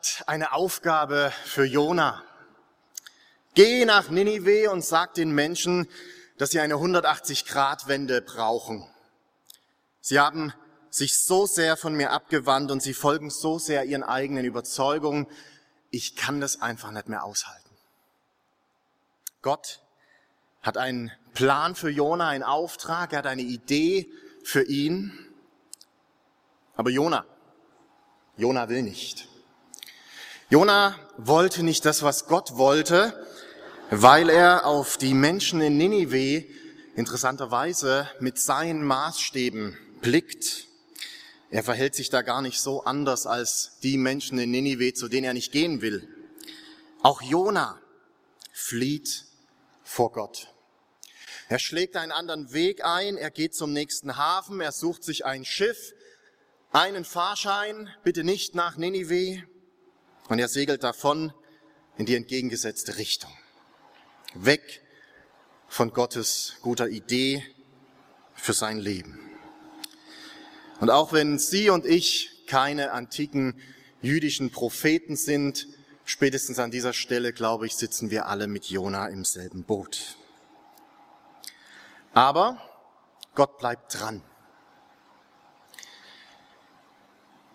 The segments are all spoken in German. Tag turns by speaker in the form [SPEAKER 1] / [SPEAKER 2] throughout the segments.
[SPEAKER 1] Hat eine Aufgabe für Jona. Geh nach Ninive und sag den Menschen, dass sie eine 180-Grad-Wende brauchen. Sie haben sich so sehr von mir abgewandt und sie folgen so sehr ihren eigenen Überzeugungen. Ich kann das einfach nicht mehr aushalten. Gott hat einen Plan für Jona, einen Auftrag, er hat eine Idee für ihn. Aber Jona, Jona will nicht. Jona wollte nicht das, was Gott wollte, weil er auf die Menschen in Ninive interessanterweise mit seinen Maßstäben blickt. Er verhält sich da gar nicht so anders als die Menschen in Ninive, zu denen er nicht gehen will. Auch Jona flieht vor Gott. Er schlägt einen anderen Weg ein, er geht zum nächsten Hafen, er sucht sich ein Schiff, einen Fahrschein, bitte nicht nach Ninive, und er segelt davon in die entgegengesetzte Richtung. Weg von Gottes guter Idee für sein Leben. Und auch wenn Sie und ich keine antiken jüdischen Propheten sind, spätestens an dieser Stelle, glaube ich, sitzen wir alle mit Jona im selben Boot. Aber Gott bleibt dran.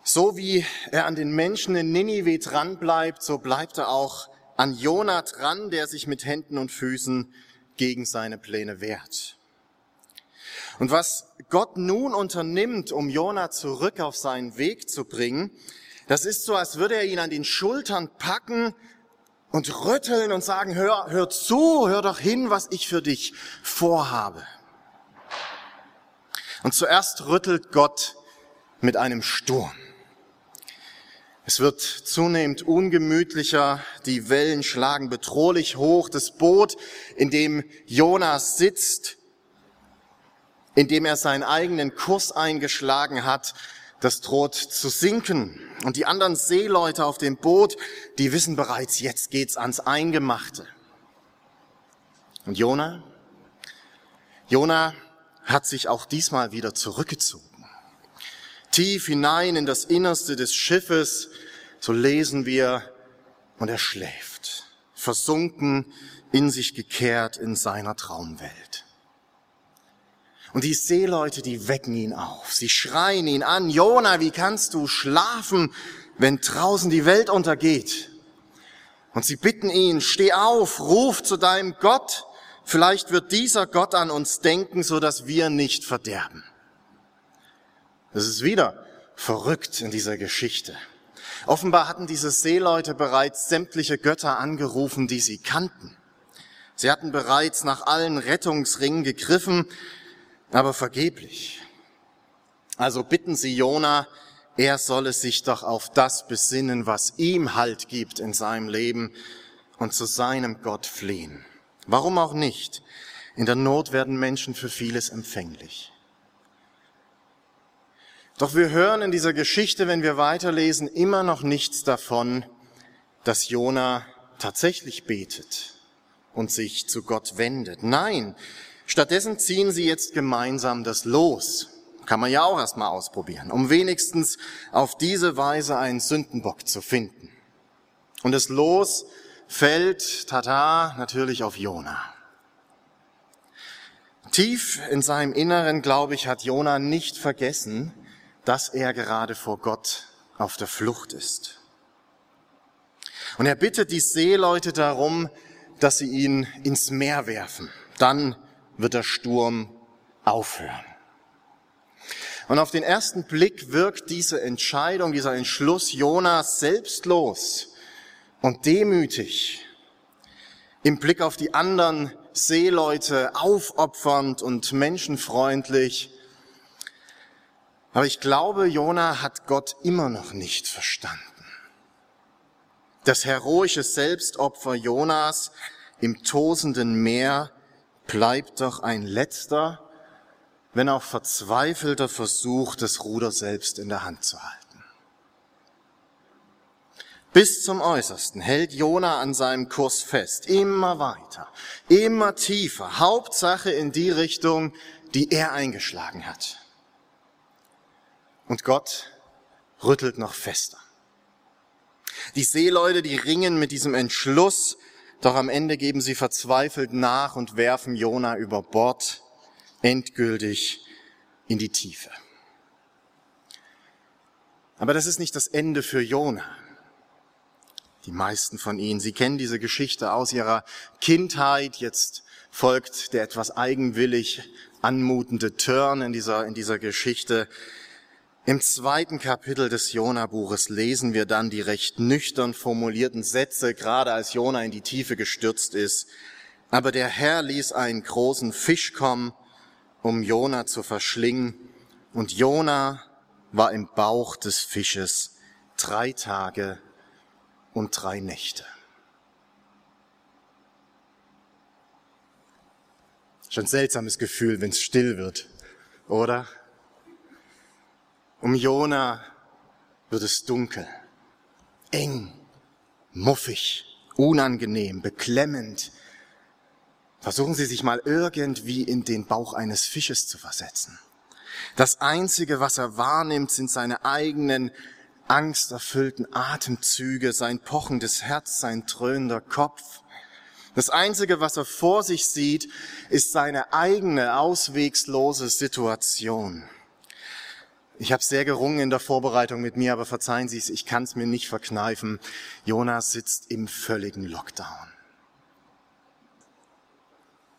[SPEAKER 1] So wie er an den Menschen in Ninive dran bleibt, so bleibt er auch an Jona dran, der sich mit Händen und Füßen gegen seine Pläne wehrt. Und was Gott nun unternimmt, um Jona zurück auf seinen Weg zu bringen, das ist so, als würde er ihn an den Schultern packen und rütteln und sagen, hör, hör zu, hör doch hin, was ich für dich vorhabe. Und zuerst rüttelt Gott mit einem Sturm. Es wird zunehmend ungemütlicher, die Wellen schlagen bedrohlich hoch, das Boot, in dem Jonas sitzt, in dem er seinen eigenen Kurs eingeschlagen hat, das droht zu sinken. Und die anderen Seeleute auf dem Boot, die wissen bereits, jetzt geht's ans Eingemachte. Und Jona? Jona hat sich auch diesmal wieder zurückgezogen tief hinein in das Innerste des Schiffes, so lesen wir, und er schläft, versunken, in sich gekehrt in seiner Traumwelt. Und die Seeleute, die wecken ihn auf. Sie schreien ihn an, Jona, wie kannst du schlafen, wenn draußen die Welt untergeht? Und sie bitten ihn, steh auf, ruf zu deinem Gott. Vielleicht wird dieser Gott an uns denken, so dass wir nicht verderben. Das ist wieder verrückt in dieser Geschichte. Offenbar hatten diese Seeleute bereits sämtliche Götter angerufen, die sie kannten. Sie hatten bereits nach allen Rettungsringen gegriffen, aber vergeblich. Also bitten sie Jona, er solle sich doch auf das besinnen, was ihm Halt gibt in seinem Leben und zu seinem Gott fliehen. Warum auch nicht? In der Not werden Menschen für vieles empfänglich. Doch wir hören in dieser Geschichte, wenn wir weiterlesen, immer noch nichts davon, dass Jona tatsächlich betet und sich zu Gott wendet. Nein, stattdessen ziehen sie jetzt gemeinsam das Los. Kann man ja auch erstmal ausprobieren, um wenigstens auf diese Weise einen Sündenbock zu finden. Und das Los fällt, tata, natürlich auf Jona. Tief in seinem Inneren, glaube ich, hat Jona nicht vergessen, dass er gerade vor Gott auf der Flucht ist. Und er bittet die Seeleute darum, dass sie ihn ins Meer werfen. Dann wird der Sturm aufhören. Und auf den ersten Blick wirkt diese Entscheidung, dieser Entschluss Jonas selbstlos und demütig. Im Blick auf die anderen Seeleute aufopfernd und menschenfreundlich. Aber ich glaube, Jona hat Gott immer noch nicht verstanden. Das heroische Selbstopfer Jonas im tosenden Meer bleibt doch ein letzter, wenn auch verzweifelter Versuch, das Ruder selbst in der Hand zu halten. Bis zum Äußersten hält Jona an seinem Kurs fest, immer weiter, immer tiefer, Hauptsache in die Richtung, die er eingeschlagen hat. Und Gott rüttelt noch fester. Die Seeleute, die ringen mit diesem Entschluss, doch am Ende geben sie verzweifelt nach und werfen Jona über Bord, endgültig in die Tiefe. Aber das ist nicht das Ende für Jona. Die meisten von Ihnen, Sie kennen diese Geschichte aus Ihrer Kindheit. Jetzt folgt der etwas eigenwillig anmutende Turn in dieser, in dieser Geschichte. Im zweiten Kapitel des Jona-Buches lesen wir dann die recht nüchtern formulierten Sätze, gerade als Jona in die Tiefe gestürzt ist. Aber der Herr ließ einen großen Fisch kommen, um Jona zu verschlingen, und Jona war im Bauch des Fisches drei Tage und drei Nächte. Schon seltsames Gefühl, wenn es still wird, oder? Um Jona wird es dunkel, eng, muffig, unangenehm, beklemmend. Versuchen Sie sich mal irgendwie in den Bauch eines Fisches zu versetzen. Das Einzige, was er wahrnimmt, sind seine eigenen angsterfüllten Atemzüge, sein pochendes Herz, sein dröhnender Kopf. Das Einzige, was er vor sich sieht, ist seine eigene auswegslose Situation. Ich habe sehr gerungen in der Vorbereitung mit mir, aber verzeihen Sie es, ich kann es mir nicht verkneifen. Jonas sitzt im völligen Lockdown.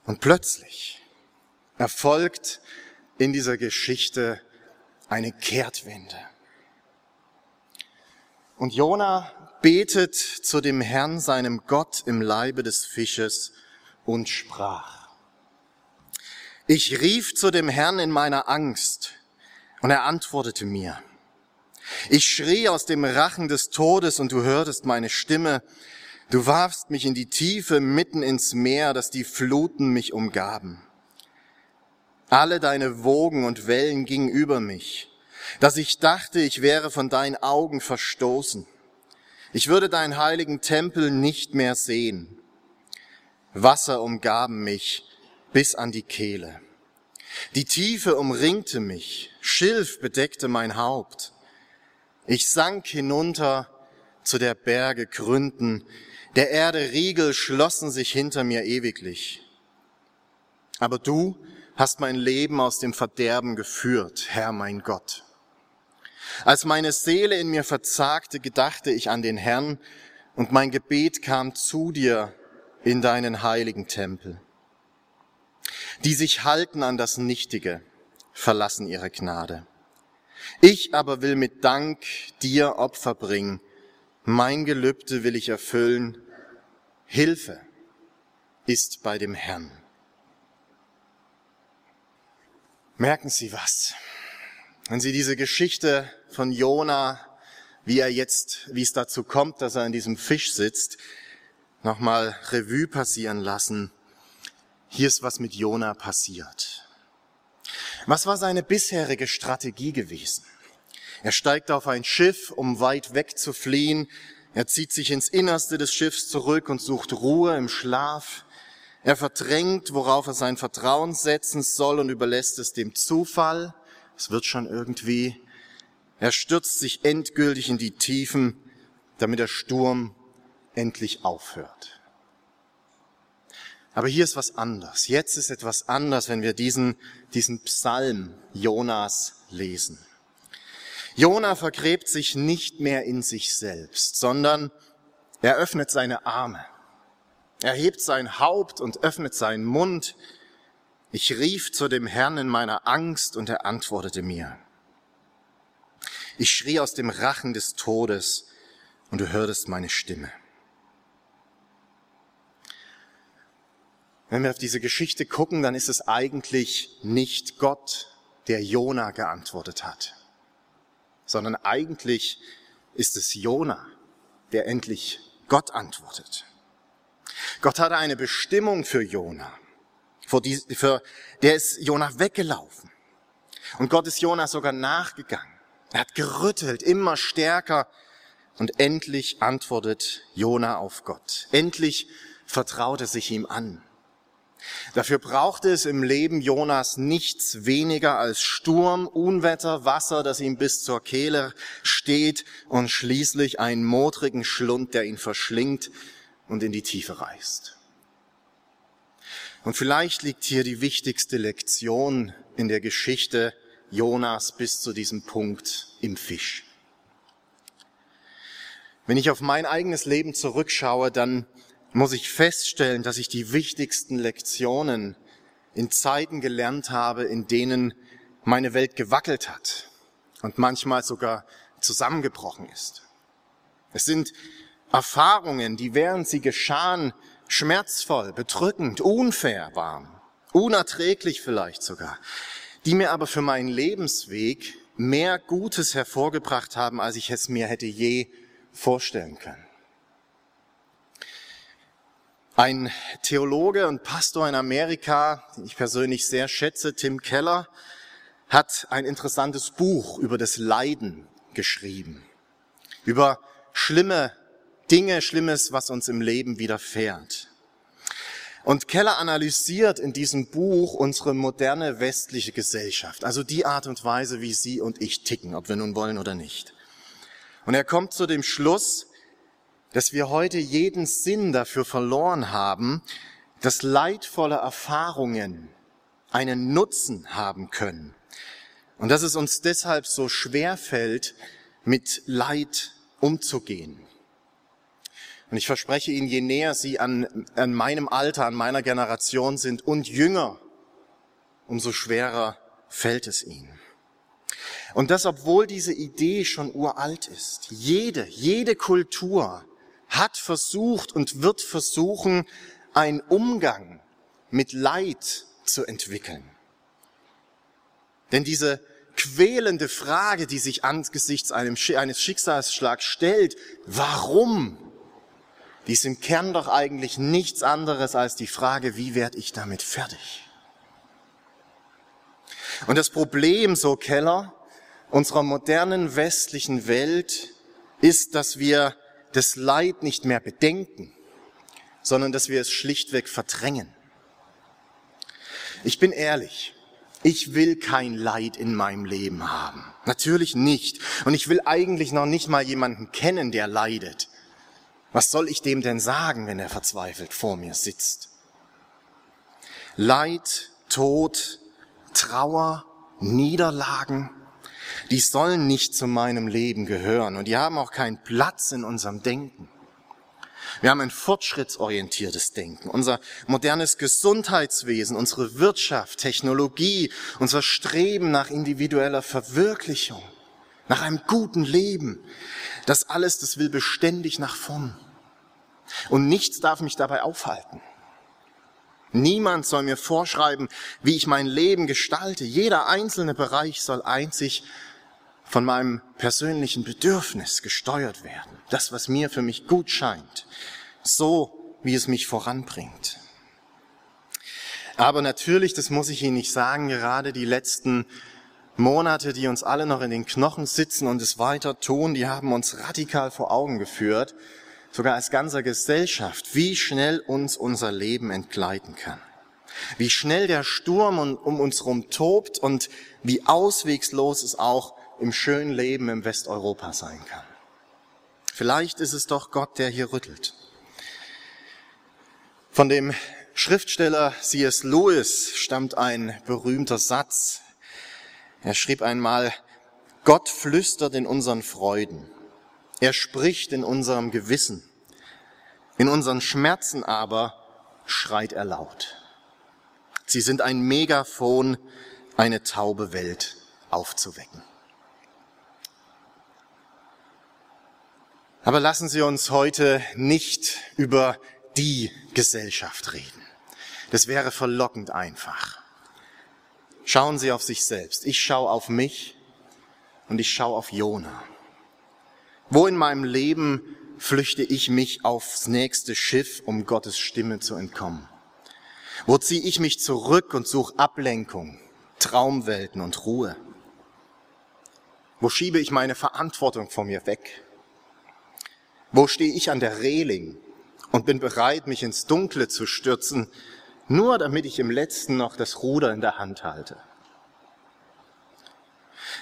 [SPEAKER 1] Und plötzlich erfolgt in dieser Geschichte eine Kehrtwende. Und Jona betet zu dem Herrn, seinem Gott, im Leibe des Fisches und sprach. Ich rief zu dem Herrn in meiner Angst und er antwortete mir. Ich schrie aus dem Rachen des Todes und du hörtest meine Stimme. Du warfst mich in die Tiefe mitten ins Meer, dass die Fluten mich umgaben. Alle deine Wogen und Wellen gingen über mich, dass ich dachte, ich wäre von deinen Augen verstoßen. Ich würde deinen heiligen Tempel nicht mehr sehen. Wasser umgaben mich bis an die Kehle. Die Tiefe umringte mich, Schilf bedeckte mein Haupt. Ich sank hinunter zu der Berge Gründen, der Erde Riegel schlossen sich hinter mir ewiglich. Aber du hast mein Leben aus dem Verderben geführt, Herr mein Gott. Als meine Seele in mir verzagte, gedachte ich an den Herrn, und mein Gebet kam zu dir in deinen heiligen Tempel. Die sich halten an das Nichtige, verlassen ihre Gnade. Ich aber will mit Dank dir Opfer bringen. Mein Gelübde will ich erfüllen. Hilfe ist bei dem Herrn. Merken Sie was? Wenn Sie diese Geschichte von Jona, wie er jetzt, wie es dazu kommt, dass er in diesem Fisch sitzt, nochmal Revue passieren lassen, hier ist was mit Jona passiert. Was war seine bisherige Strategie gewesen? Er steigt auf ein Schiff, um weit weg zu fliehen. Er zieht sich ins Innerste des Schiffs zurück und sucht Ruhe im Schlaf. Er verdrängt, worauf er sein Vertrauen setzen soll und überlässt es dem Zufall. Es wird schon irgendwie. Er stürzt sich endgültig in die Tiefen, damit der Sturm endlich aufhört. Aber hier ist was anders. Jetzt ist etwas anders, wenn wir diesen, diesen Psalm Jonas lesen. Jona vergräbt sich nicht mehr in sich selbst, sondern er öffnet seine Arme. Er hebt sein Haupt und öffnet seinen Mund. Ich rief zu dem Herrn in meiner Angst und er antwortete mir. Ich schrie aus dem Rachen des Todes und du hörtest meine Stimme. Wenn wir auf diese Geschichte gucken, dann ist es eigentlich nicht Gott, der Jona geantwortet hat. sondern eigentlich ist es Jona, der endlich Gott antwortet. Gott hatte eine Bestimmung für Jona. Vor, die, für der ist Jona weggelaufen. Und Gott ist Jona sogar nachgegangen. Er hat gerüttelt, immer stärker. Und endlich antwortet Jona auf Gott. Endlich vertraut er sich ihm an. Dafür brauchte es im Leben Jonas nichts weniger als Sturm, Unwetter, Wasser, das ihm bis zur Kehle steht und schließlich einen modrigen Schlund, der ihn verschlingt und in die Tiefe reißt. Und vielleicht liegt hier die wichtigste Lektion in der Geschichte Jonas bis zu diesem Punkt im Fisch. Wenn ich auf mein eigenes Leben zurückschaue, dann muss ich feststellen, dass ich die wichtigsten Lektionen in Zeiten gelernt habe, in denen meine Welt gewackelt hat und manchmal sogar zusammengebrochen ist. Es sind Erfahrungen, die während sie geschahen, schmerzvoll, bedrückend, unfair waren, unerträglich vielleicht sogar, die mir aber für meinen Lebensweg mehr Gutes hervorgebracht haben, als ich es mir hätte je vorstellen können. Ein Theologe und Pastor in Amerika, den ich persönlich sehr schätze, Tim Keller, hat ein interessantes Buch über das Leiden geschrieben. Über schlimme Dinge, Schlimmes, was uns im Leben widerfährt. Und Keller analysiert in diesem Buch unsere moderne westliche Gesellschaft, also die Art und Weise, wie Sie und ich ticken, ob wir nun wollen oder nicht. Und er kommt zu dem Schluss, dass wir heute jeden Sinn dafür verloren haben, dass leidvolle Erfahrungen einen Nutzen haben können. Und dass es uns deshalb so schwer fällt, mit Leid umzugehen. Und ich verspreche Ihnen, je näher Sie an, an meinem Alter, an meiner Generation sind und jünger, umso schwerer fällt es Ihnen. Und das, obwohl diese Idee schon uralt ist. Jede, jede Kultur hat versucht und wird versuchen, einen Umgang mit Leid zu entwickeln. Denn diese quälende Frage, die sich angesichts eines Schicksalsschlags stellt, warum, die ist im Kern doch eigentlich nichts anderes als die Frage, wie werde ich damit fertig? Und das Problem, so Keller, unserer modernen westlichen Welt ist, dass wir das Leid nicht mehr bedenken, sondern dass wir es schlichtweg verdrängen. Ich bin ehrlich, ich will kein Leid in meinem Leben haben. Natürlich nicht. Und ich will eigentlich noch nicht mal jemanden kennen, der leidet. Was soll ich dem denn sagen, wenn er verzweifelt vor mir sitzt? Leid, Tod, Trauer, Niederlagen, die sollen nicht zu meinem Leben gehören und die haben auch keinen Platz in unserem Denken. Wir haben ein fortschrittsorientiertes Denken. Unser modernes Gesundheitswesen, unsere Wirtschaft, Technologie, unser Streben nach individueller Verwirklichung, nach einem guten Leben, das alles, das will beständig nach vorn. Und nichts darf mich dabei aufhalten. Niemand soll mir vorschreiben, wie ich mein Leben gestalte. Jeder einzelne Bereich soll einzig von meinem persönlichen Bedürfnis gesteuert werden. Das, was mir für mich gut scheint. So, wie es mich voranbringt. Aber natürlich, das muss ich Ihnen nicht sagen, gerade die letzten Monate, die uns alle noch in den Knochen sitzen und es weiter tun, die haben uns radikal vor Augen geführt, sogar als ganzer Gesellschaft, wie schnell uns unser Leben entgleiten kann. Wie schnell der Sturm um uns herum tobt und wie auswegslos es auch im schönen Leben im Westeuropa sein kann. Vielleicht ist es doch Gott, der hier rüttelt. Von dem Schriftsteller C.S. Lewis stammt ein berühmter Satz. Er schrieb einmal, Gott flüstert in unseren Freuden. Er spricht in unserem Gewissen. In unseren Schmerzen aber schreit er laut. Sie sind ein Megafon, eine taube Welt aufzuwecken. Aber lassen Sie uns heute nicht über die Gesellschaft reden. Das wäre verlockend einfach. Schauen Sie auf sich selbst. Ich schaue auf mich und ich schaue auf Jona. Wo in meinem Leben flüchte ich mich aufs nächste Schiff, um Gottes Stimme zu entkommen? Wo ziehe ich mich zurück und suche Ablenkung, Traumwelten und Ruhe? Wo schiebe ich meine Verantwortung von mir weg? Wo stehe ich an der Reling und bin bereit, mich ins Dunkle zu stürzen, nur damit ich im letzten noch das Ruder in der Hand halte?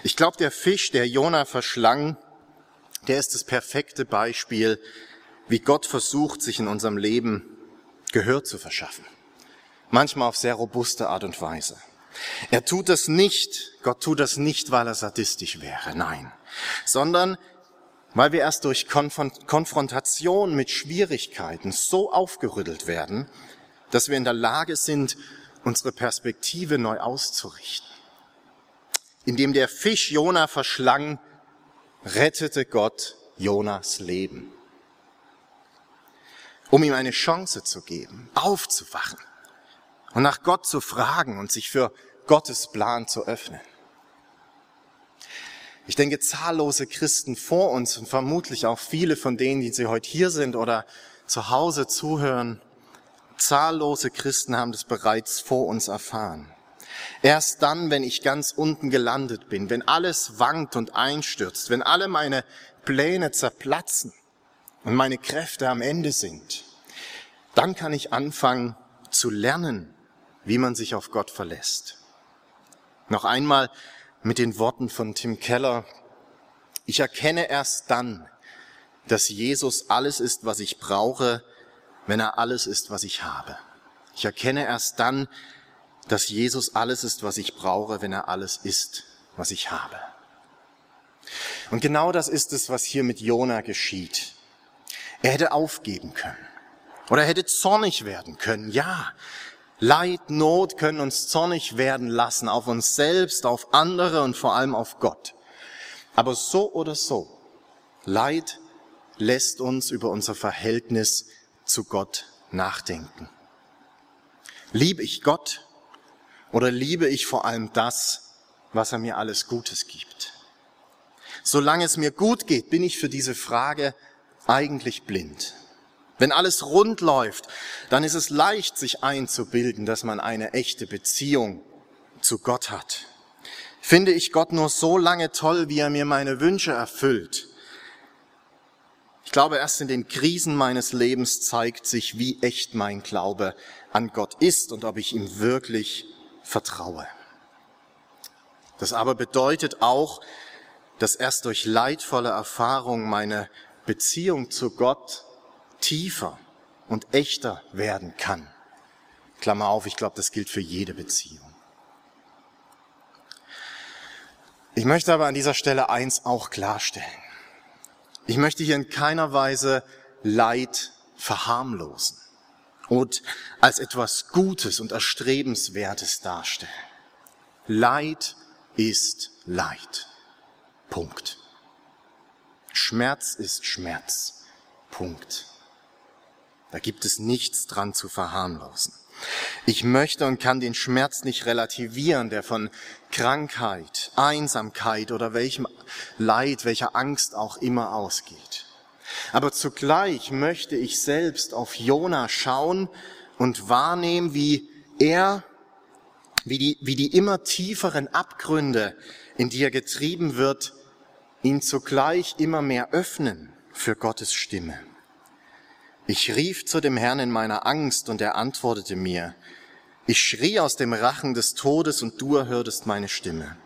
[SPEAKER 1] Ich glaube, der Fisch, der Jona verschlang, der ist das perfekte Beispiel, wie Gott versucht, sich in unserem Leben Gehör zu verschaffen. Manchmal auf sehr robuste Art und Weise. Er tut das nicht, Gott tut das nicht, weil er sadistisch wäre, nein, sondern weil wir erst durch Konfrontation mit Schwierigkeiten so aufgerüttelt werden, dass wir in der Lage sind, unsere Perspektive neu auszurichten. Indem der Fisch Jona verschlang, rettete Gott Jonas Leben, um ihm eine Chance zu geben, aufzuwachen und nach Gott zu fragen und sich für Gottes Plan zu öffnen. Ich denke, zahllose Christen vor uns und vermutlich auch viele von denen, die sie heute hier sind oder zu Hause zuhören, zahllose Christen haben das bereits vor uns erfahren. Erst dann, wenn ich ganz unten gelandet bin, wenn alles wankt und einstürzt, wenn alle meine Pläne zerplatzen und meine Kräfte am Ende sind, dann kann ich anfangen zu lernen, wie man sich auf Gott verlässt. Noch einmal mit den Worten von Tim Keller. Ich erkenne erst dann, dass Jesus alles ist, was ich brauche, wenn er alles ist, was ich habe. Ich erkenne erst dann, dass Jesus alles ist, was ich brauche, wenn er alles ist, was ich habe. Und genau das ist es, was hier mit Jona geschieht. Er hätte aufgeben können. Oder er hätte zornig werden können. Ja, Leid, Not können uns zornig werden lassen auf uns selbst, auf andere und vor allem auf Gott. Aber so oder so, Leid lässt uns über unser Verhältnis zu Gott nachdenken. Liebe ich Gott oder liebe ich vor allem das, was er mir alles Gutes gibt? Solange es mir gut geht, bin ich für diese Frage eigentlich blind. Wenn alles rund läuft, dann ist es leicht, sich einzubilden, dass man eine echte Beziehung zu Gott hat. Finde ich Gott nur so lange toll, wie er mir meine Wünsche erfüllt? Ich glaube, erst in den Krisen meines Lebens zeigt sich, wie echt mein Glaube an Gott ist und ob ich ihm wirklich vertraue. Das aber bedeutet auch, dass erst durch leidvolle Erfahrung meine Beziehung zu Gott tiefer und echter werden kann. Klammer auf, ich glaube, das gilt für jede Beziehung. Ich möchte aber an dieser Stelle eins auch klarstellen. Ich möchte hier in keiner Weise Leid verharmlosen und als etwas Gutes und Erstrebenswertes darstellen. Leid ist Leid. Punkt. Schmerz ist Schmerz. Punkt. Da gibt es nichts dran zu verharmlosen. Ich möchte und kann den Schmerz nicht relativieren, der von Krankheit, Einsamkeit oder welchem Leid, welcher Angst auch immer ausgeht. Aber zugleich möchte ich selbst auf Jona schauen und wahrnehmen, wie er, wie die, wie die immer tieferen Abgründe, in die er getrieben wird, ihn zugleich immer mehr öffnen für Gottes Stimme. Ich rief zu dem Herrn in meiner Angst und er antwortete mir. Ich schrie aus dem Rachen des Todes und du erhörtest meine Stimme.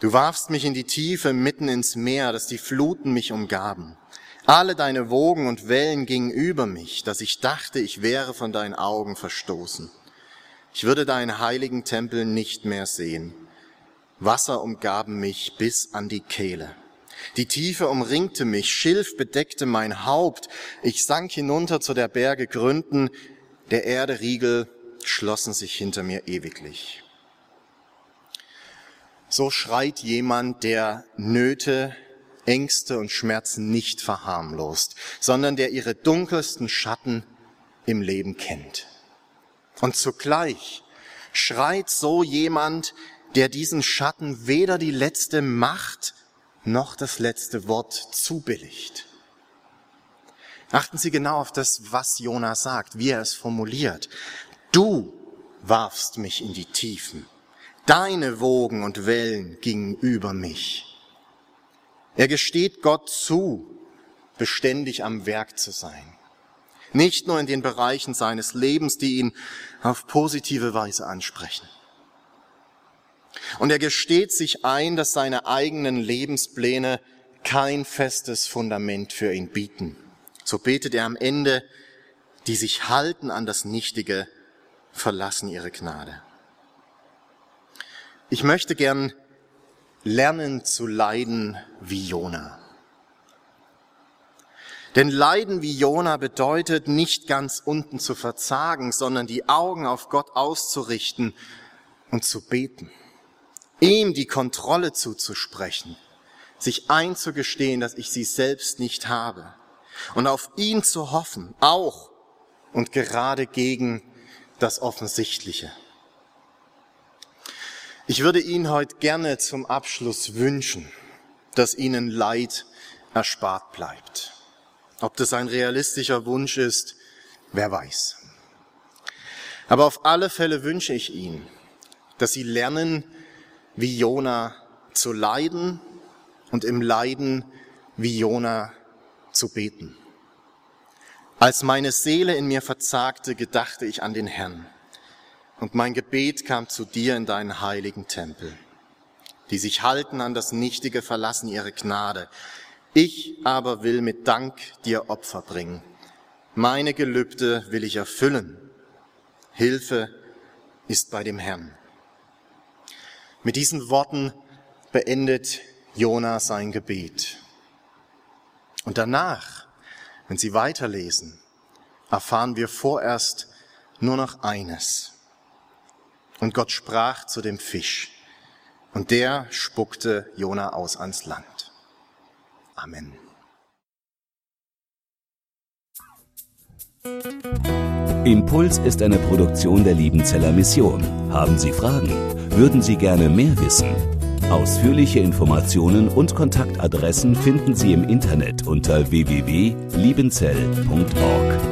[SPEAKER 1] Du warfst mich in die Tiefe mitten ins Meer, dass die Fluten mich umgaben. Alle deine Wogen und Wellen gingen über mich, dass ich dachte, ich wäre von deinen Augen verstoßen. Ich würde deinen heiligen Tempel nicht mehr sehen. Wasser umgaben mich bis an die Kehle. Die Tiefe umringte mich, Schilf bedeckte mein Haupt. Ich sank hinunter zu der Berge Gründen, der Erde Riegel schlossen sich hinter mir ewiglich. So schreit jemand, der Nöte, Ängste und Schmerzen nicht verharmlost, sondern der ihre dunkelsten Schatten im Leben kennt. Und zugleich schreit so jemand, der diesen Schatten weder die letzte Macht noch das letzte Wort zubilligt. Achten Sie genau auf das, was Jona sagt, wie er es formuliert. Du warfst mich in die Tiefen. Deine Wogen und Wellen gingen über mich. Er gesteht Gott zu, beständig am Werk zu sein. Nicht nur in den Bereichen seines Lebens, die ihn auf positive Weise ansprechen. Und er gesteht sich ein, dass seine eigenen Lebenspläne kein festes Fundament für ihn bieten. So betet er am Ende, die sich halten an das Nichtige, verlassen ihre Gnade. Ich möchte gern lernen zu leiden wie Jona. Denn Leiden wie Jona bedeutet nicht ganz unten zu verzagen, sondern die Augen auf Gott auszurichten und zu beten. Ihm die Kontrolle zuzusprechen, sich einzugestehen, dass ich sie selbst nicht habe und auf ihn zu hoffen, auch und gerade gegen das Offensichtliche. Ich würde Ihnen heute gerne zum Abschluss wünschen, dass Ihnen Leid erspart bleibt. Ob das ein realistischer Wunsch ist, wer weiß. Aber auf alle Fälle wünsche ich Ihnen, dass Sie lernen, wie Jona zu leiden und im Leiden wie Jona zu beten. Als meine Seele in mir verzagte, gedachte ich an den Herrn. Und mein Gebet kam zu dir in deinen heiligen Tempel. Die sich halten an das Nichtige, verlassen ihre Gnade. Ich aber will mit Dank dir Opfer bringen. Meine Gelübde will ich erfüllen. Hilfe ist bei dem Herrn. Mit diesen Worten beendet Jona sein Gebet. Und danach wenn Sie weiterlesen, erfahren wir vorerst nur noch eines. Und Gott sprach zu dem Fisch, und der spuckte Jona aus ans Land. Amen.
[SPEAKER 2] Impuls ist eine Produktion der Liebenzeller Mission. Haben Sie Fragen? Würden Sie gerne mehr wissen? Ausführliche Informationen und Kontaktadressen finden Sie im Internet unter www.liebenzell.org.